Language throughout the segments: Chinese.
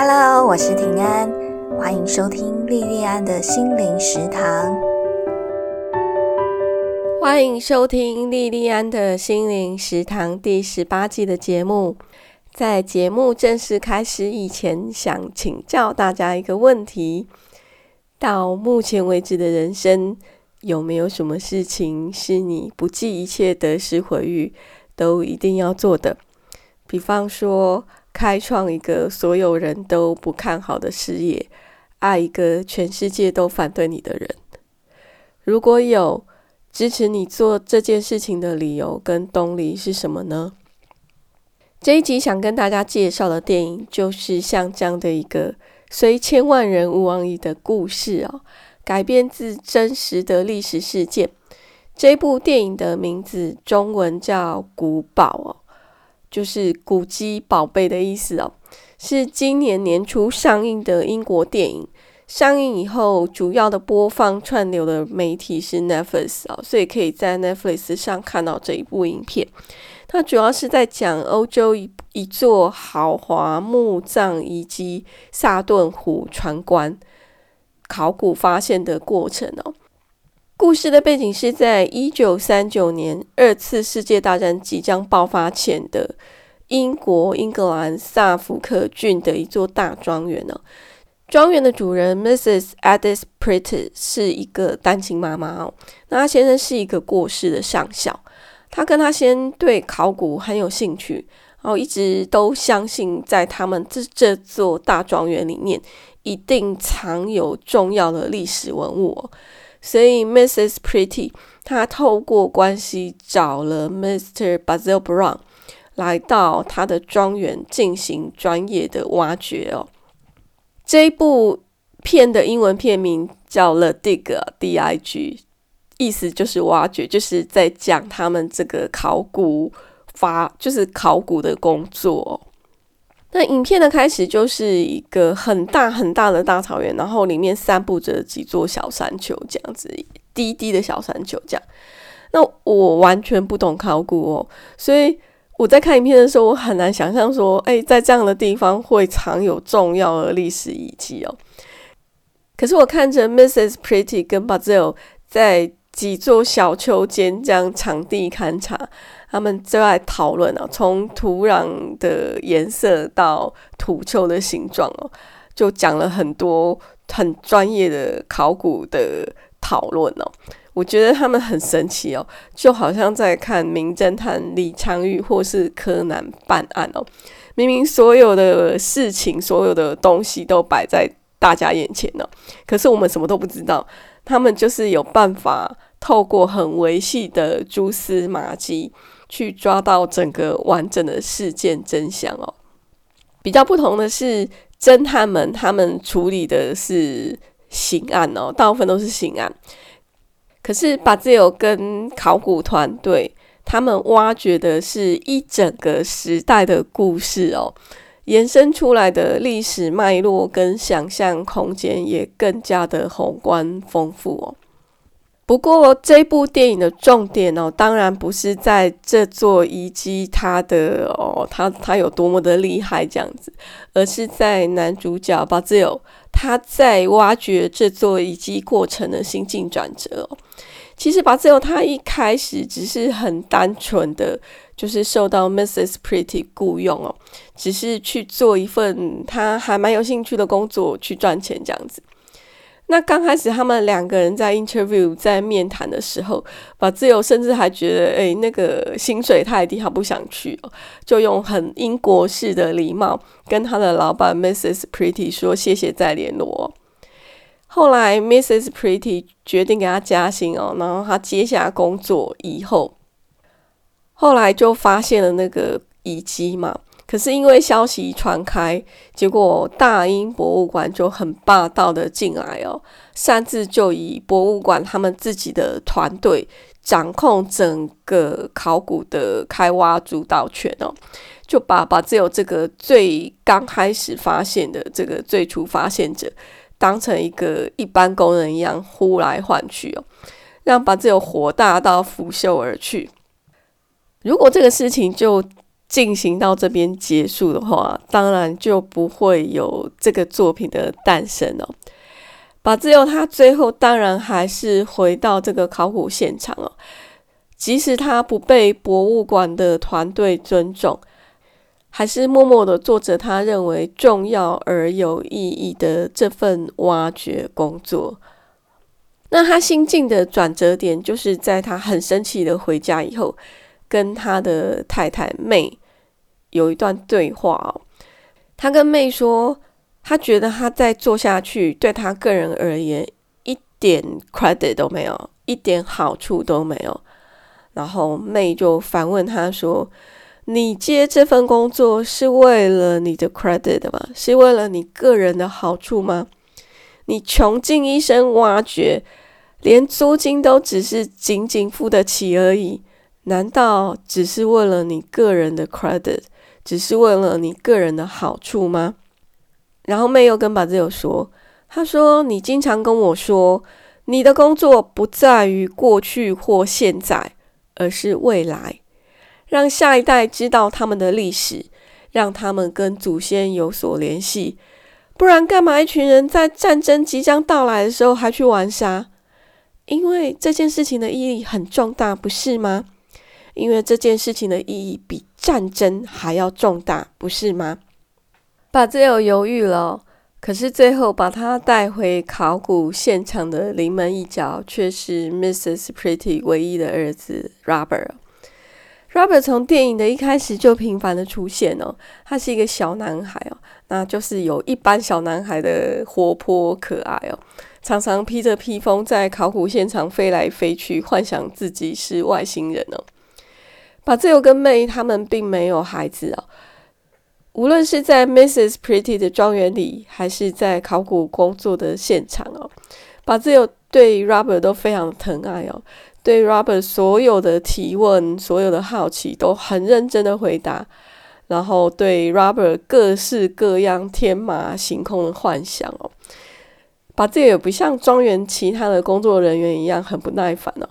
Hello，我是平安，欢迎收听莉莉安的心灵食堂。欢迎收听莉莉安的心灵食堂第十八季的节目。在节目正式开始以前，想请教大家一个问题：到目前为止的人生，有没有什么事情是你不计一切得失毁誉都一定要做的？比方说。开创一个所有人都不看好的事业，爱一个全世界都反对你的人。如果有支持你做这件事情的理由跟动力是什么呢？这一集想跟大家介绍的电影就是像这样的一个虽千万人吾往矣的故事哦，改编自真实的历史事件。这部电影的名字中文叫《古堡》哦。就是古迹宝贝的意思哦，是今年年初上映的英国电影。上映以后，主要的播放串流的媒体是 Netflix 哦，所以可以在 Netflix 上看到这一部影片。它主要是在讲欧洲一一座豪华墓葬以及萨顿湖船棺考古发现的过程哦。故事的背景是在一九三九年，二次世界大战即将爆发前的英国英格兰萨福克郡的一座大庄园呢。庄园的主人 Mrs. Edith Pretty 是一个单亲妈妈哦。那她先生是一个过世的上校，他跟他先对考古很有兴趣，然后一直都相信在他们这这座大庄园里面一定藏有重要的历史文物哦。所以，Mrs. Pretty 她透过关系找了 Mr. Basil Brown 来到他的庄园进行专业的挖掘哦。这一部片的英文片名叫《The Dig》，D-I-G，意思就是挖掘，就是在讲他们这个考古发，就是考古的工作。那影片的开始就是一个很大很大的大草原，然后里面散布着几座小山丘，这样子低低的小山丘。这样，那我完全不懂考古哦，所以我在看影片的时候，我很难想象说，哎，在这样的地方会藏有重要的历史遗迹哦。可是我看着 Mrs. Pretty 跟 Basil 在几座小丘间这样场地勘察。他们就在讨论啊，从土壤的颜色到土丘的形状哦，就讲了很多很专业的考古的讨论哦。我觉得他们很神奇哦，就好像在看名侦探李昌钰或是柯南办案哦。明明所有的事情、所有的东西都摆在大家眼前呢，可是我们什么都不知道。他们就是有办法透过很维系的蛛丝马迹。去抓到整个完整的事件真相哦。比较不同的是，侦探们他们处理的是刑案哦，大部分都是刑案。可是把自由跟考古团队他们挖掘的是一整个时代的故事哦，延伸出来的历史脉络跟想象空间也更加的宏观丰富哦。不过这部电影的重点哦，当然不是在这座遗迹它的哦，它它有多么的厉害这样子，而是在男主角巴兹尔他在挖掘这座遗迹过程的心境转折。哦其实巴兹尔他一开始只是很单纯的，就是受到 Mrs. Pretty 雇佣哦，只是去做一份他还蛮有兴趣的工作去赚钱这样子。那刚开始他们两个人在 interview 在面谈的时候，把自由甚至还觉得，哎，那个薪水太低，他不想去哦，就用很英国式的礼貌跟他的老板 Mrs. Pretty 说谢谢再联络。后来 Mrs. Pretty 决定给他加薪哦，然后他接下工作以后，后来就发现了那个遗迹嘛。可是因为消息传开，结果大英博物馆就很霸道的进来哦，擅自就以博物馆他们自己的团队掌控整个考古的开挖主导权哦，就把把只有这个最刚开始发现的这个最初发现者当成一个一般工人一样呼来唤去哦，让把只有火大到腐朽而去。如果这个事情就进行到这边结束的话，当然就不会有这个作品的诞生哦。把自由他最后当然还是回到这个考古现场哦，即使他不被博物馆的团队尊重，还是默默的做着他认为重要而有意义的这份挖掘工作。那他心境的转折点，就是在他很生气的回家以后。跟他的太太妹有一段对话哦，他跟妹说，他觉得他再做下去对他个人而言一点 credit 都没有，一点好处都没有。然后妹就反问他说：“你接这份工作是为了你的 credit 吗？是为了你个人的好处吗？你穷尽一生挖掘，连租金都只是仅仅付得起而已。”难道只是为了你个人的 credit，只是为了你个人的好处吗？然后妹又跟巴兹友说：“他说你经常跟我说，你的工作不在于过去或现在，而是未来，让下一代知道他们的历史，让他们跟祖先有所联系。不然，干嘛一群人在战争即将到来的时候还去玩沙？因为这件事情的意义很重大，不是吗？”因为这件事情的意义比战争还要重大，不是吗？巴兹有犹豫了，可是最后把他带回考古现场的临门一脚，却是 Mrs. Pretty 唯一的儿子 Robert。Robert 从电影的一开始就频繁的出现哦，他是一个小男孩哦，那就是有一般小男孩的活泼可爱哦，常常披着披风在考古现场飞来飞去，幻想自己是外星人哦。把自由跟妹他们并没有孩子哦，无论是在 Mrs. Pretty 的庄园里，还是在考古工作的现场哦，把自由对 Robert 都非常疼爱哦，对 Robert 所有的提问、所有的好奇都很认真的回答，然后对 Robert 各式各样天马行空的幻想哦，把自由也不像庄园其他的工作人员一样很不耐烦哦，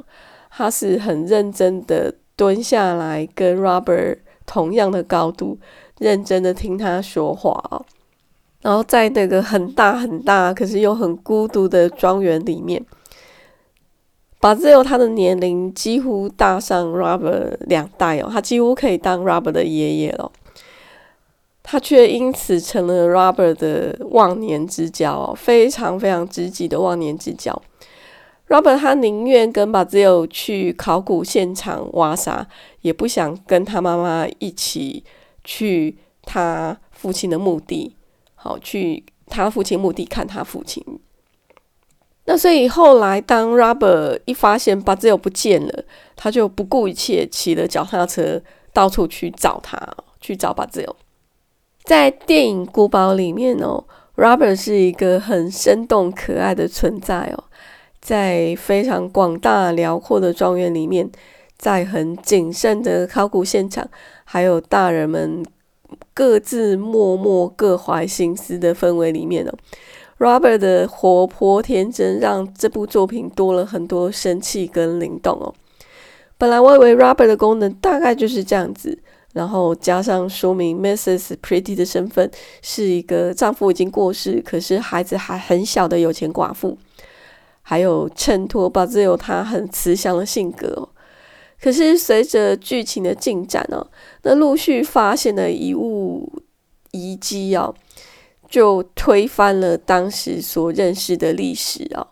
他是很认真的。蹲下来，跟 Robert 同样的高度，认真的听他说话哦然后在那个很大很大，可是又很孤独的庄园里面，把自由他的年龄几乎大上 Robert 两代哦，他几乎可以当 Robert 的爷爷了。他却因此成了 Robert 的忘年之交哦，非常非常知己的忘年之交。Robert 他宁愿跟马兹友去考古现场挖沙，也不想跟他妈妈一起去他父亲的墓地，好去他父亲墓地看他父亲。那所以后来当 Robert 一发现巴兹友不见了，他就不顾一切骑了脚踏车到处去找他，去找巴兹友。在电影《古堡》里面哦，Robert 是一个很生动可爱的存在哦。在非常广大辽阔的庄园里面，在很谨慎的考古现场，还有大人们各自默默各怀心思的氛围里面哦，Robert 的活泼天真让这部作品多了很多生气跟灵动哦。本来我以为 Robert 的功能大概就是这样子，然后加上说明 Mrs. Pretty 的身份是一个丈夫已经过世，可是孩子还很小的有钱寡妇。还有衬托巴兹有他很慈祥的性格哦，可是随着剧情的进展哦，那陆续发现的遗物遗迹哦，就推翻了当时所认识的历史哦。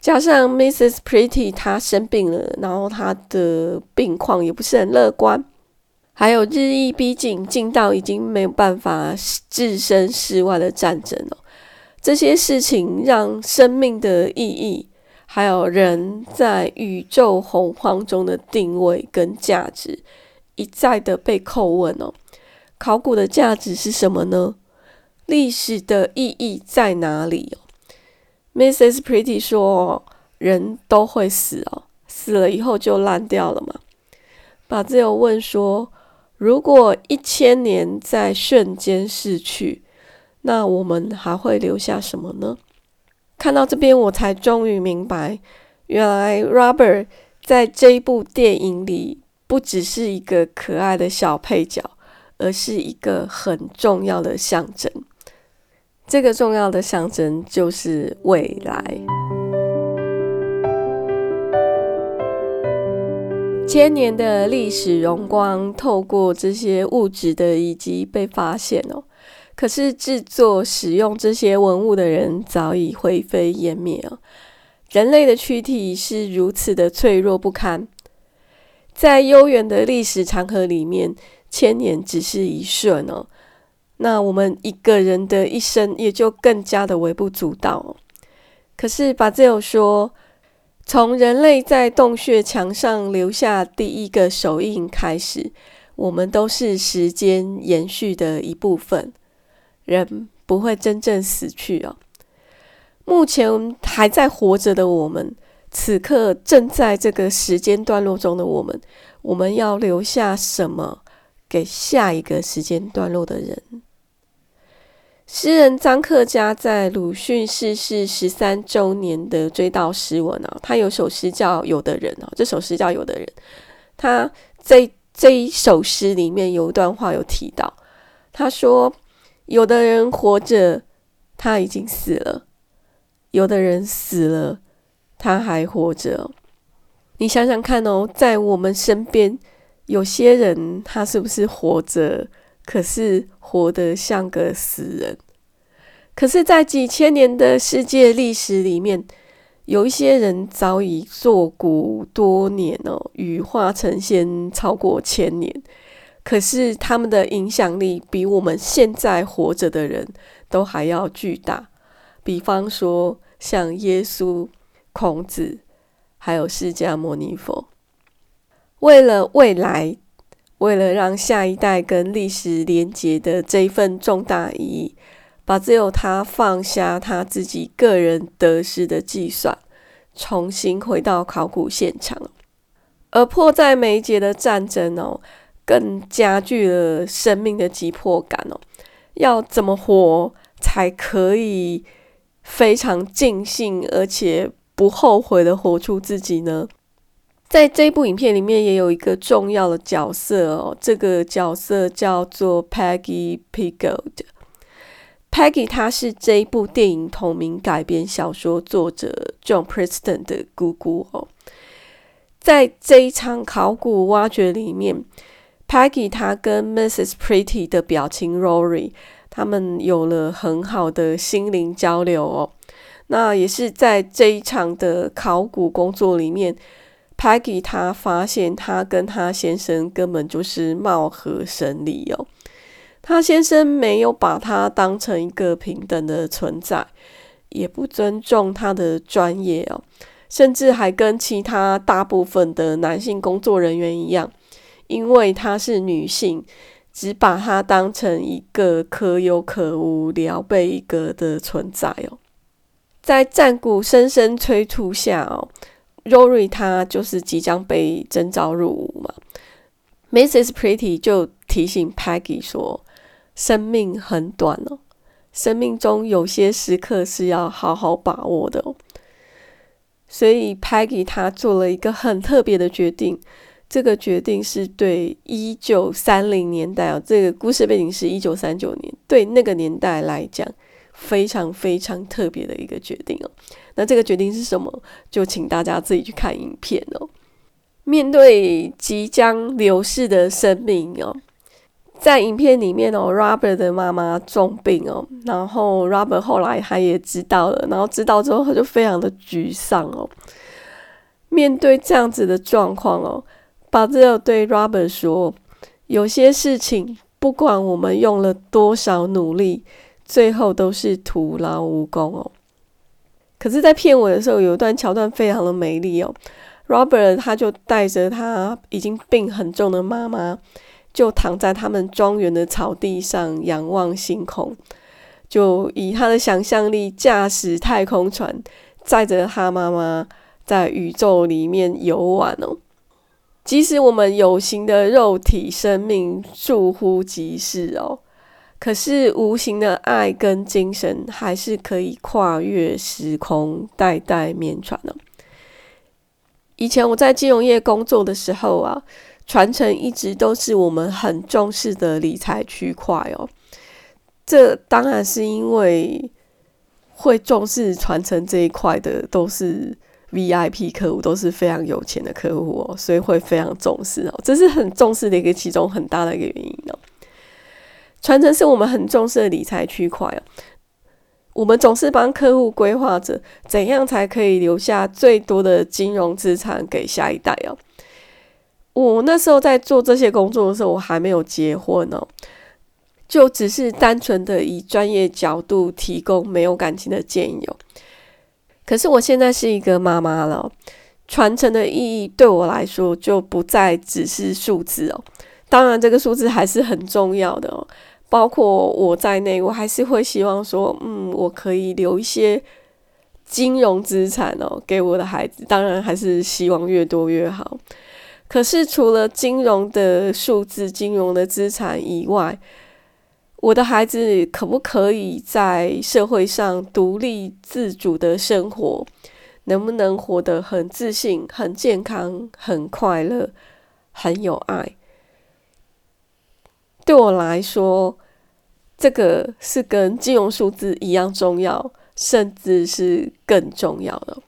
加上 Mrs. Pretty 她生病了，然后她的病况也不是很乐观，还有日益逼近、近到已经没有办法置身事外的战争哦。这些事情让生命的意义，还有人在宇宙洪荒中的定位跟价值，一再的被叩问哦。考古的价值是什么呢？历史的意义在哪里哦？Mrs. Pretty 说：“人都会死哦，死了以后就烂掉了嘛。”把自由问说：“如果一千年在瞬间逝去？”那我们还会留下什么呢？看到这边，我才终于明白，原来 Robert 在这一部电影里不只是一个可爱的小配角，而是一个很重要的象征。这个重要的象征就是未来。千年的历史荣光，透过这些物质的遗迹被发现哦。可是制作、使用这些文物的人早已灰飞烟灭哦。人类的躯体是如此的脆弱不堪，在悠远的历史长河里面，千年只是一瞬哦。那我们一个人的一生也就更加的微不足道。可是巴兹有说，从人类在洞穴墙上留下第一个手印开始，我们都是时间延续的一部分。人不会真正死去哦。目前还在活着的我们，此刻正在这个时间段落中的我们，我们要留下什么给下一个时间段落的人？诗人张克家在鲁迅逝世十三周年的追悼诗文啊，他有首诗叫《有的人》啊，这首诗叫《有的人》。他这这一首诗里面有一段话有提到，他说：“有的人活着，他已经死了；有的人死了，他还活着。你想想看哦，在我们身边，有些人他是不是活着？”可是活得像个死人。可是，在几千年的世界历史里面，有一些人早已作古多年哦，羽化成仙超过千年。可是，他们的影响力比我们现在活着的人都还要巨大。比方说，像耶稣、孔子，还有释迦牟尼佛，为了未来。为了让下一代跟历史连结的这一份重大意义，把只有他放下他自己个人得失的计算，重新回到考古现场。而迫在眉睫的战争哦，更加剧了生命的急迫感哦。要怎么活才可以非常尽兴而且不后悔的活出自己呢？在这部影片里面，也有一个重要的角色哦，这个角色叫做 Peggy Piggold。Peggy 她是这一部电影同名改编小说作者 John Preston 的姑姑哦。在这一场考古挖掘里面，Peggy 她跟 Mrs. Pretty 的表情 Rory 他们有了很好的心灵交流哦。那也是在这一场的考古工作里面。Peggy 她发现，她跟她先生根本就是貌合神离哦。她先生没有把她当成一个平等的存在，也不尊重她的专业哦，甚至还跟其他大部分的男性工作人员一样，因为她是女性，只把她当成一个可有可无、聊备一格的存在哦。在战鼓声声催促下哦。Rory 他就是即将被征召入伍嘛，Mrs. Pretty 就提醒 Peggy 说：“生命很短哦，生命中有些时刻是要好好把握的哦。”所以 Peggy 她做了一个很特别的决定，这个决定是对一九三零年代哦，这个故事背景是一九三九年，对那个年代来讲非常非常特别的一个决定哦。那这个决定是什么？就请大家自己去看影片哦。面对即将流逝的生命哦，在影片里面哦，Robert 的妈妈重病哦，然后 Robert 后来他也知道了，然后知道之后他就非常的沮丧哦。面对这样子的状况哦，巴兹尔对 Robert 说：“有些事情，不管我们用了多少努力，最后都是徒劳无功哦。”可是，在片尾的时候，有一段桥段非常的美丽哦。Robert 他就带着他已经病很重的妈妈，就躺在他们庄园的草地上仰望星空，就以他的想象力驾驶太空船，载着他妈妈在宇宙里面游玩哦。即使我们有形的肉体生命倏忽即逝哦。可是无形的爱跟精神还是可以跨越时空，代代绵传呢。以前我在金融业工作的时候啊，传承一直都是我们很重视的理财区块哦。这当然是因为会重视传承这一块的都是 VIP 客户，都是非常有钱的客户哦，所以会非常重视哦。这是很重视的一个其中很大的一个原因哦。传承是我们很重视的理财区块哦。我们总是帮客户规划着怎样才可以留下最多的金融资产给下一代哦。我那时候在做这些工作的时候，我还没有结婚哦，就只是单纯的以专业角度提供没有感情的建议哦。可是我现在是一个妈妈了，传承的意义对我来说就不再只是数字哦。当然，这个数字还是很重要的哦。包括我在内，我还是会希望说，嗯，我可以留一些金融资产哦，给我的孩子。当然，还是希望越多越好。可是，除了金融的数字、金融的资产以外，我的孩子可不可以在社会上独立自主的生活？能不能活得很自信、很健康、很快乐、很有爱？对我来说，这个是跟金融数字一样重要，甚至是更重要的。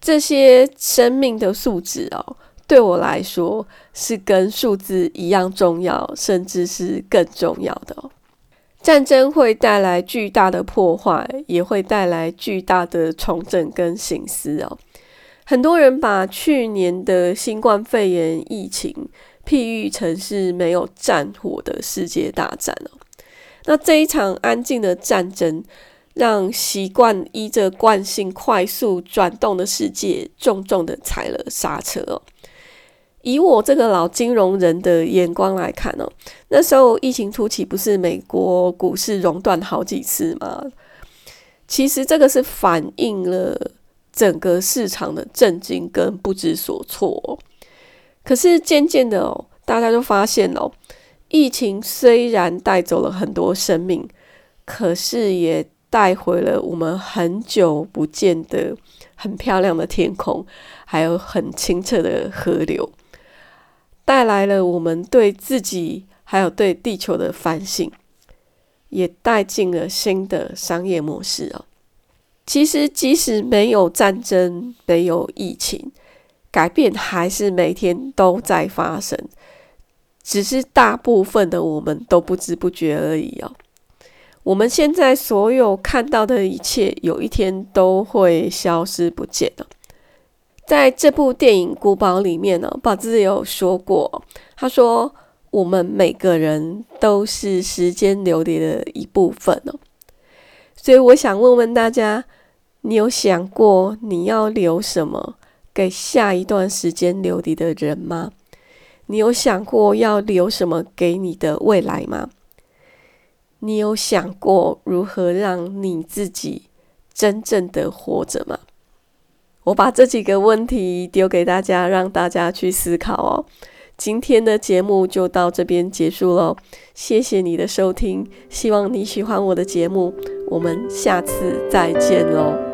这些生命的素质哦，对我来说是跟数字一样重要，甚至是更重要的。战争会带来巨大的破坏，也会带来巨大的重整跟醒思哦。很多人把去年的新冠肺炎疫情。譬喻成是没有战火的世界大战哦。那这一场安静的战争，让习惯依着惯性快速转动的世界，重重的踩了刹车哦。以我这个老金融人的眼光来看哦，那时候疫情初期不是美国股市熔断好几次吗？其实这个是反映了整个市场的震惊跟不知所措。可是渐渐的哦，大家就发现哦，疫情虽然带走了很多生命，可是也带回了我们很久不见的很漂亮的天空，还有很清澈的河流，带来了我们对自己还有对地球的反省，也带进了新的商业模式哦。其实，即使没有战争，没有疫情。改变还是每天都在发生，只是大部分的我们都不知不觉而已哦。我们现在所有看到的一切，有一天都会消失不见了。在这部电影《古堡》里面呢，宝子有说过，他说我们每个人都是时间流离的一部分哦。所以我想问问大家，你有想过你要留什么？给下一段时间留你的人吗？你有想过要留什么给你的未来吗？你有想过如何让你自己真正的活着吗？我把这几个问题丢给大家，让大家去思考哦。今天的节目就到这边结束喽，谢谢你的收听，希望你喜欢我的节目，我们下次再见喽。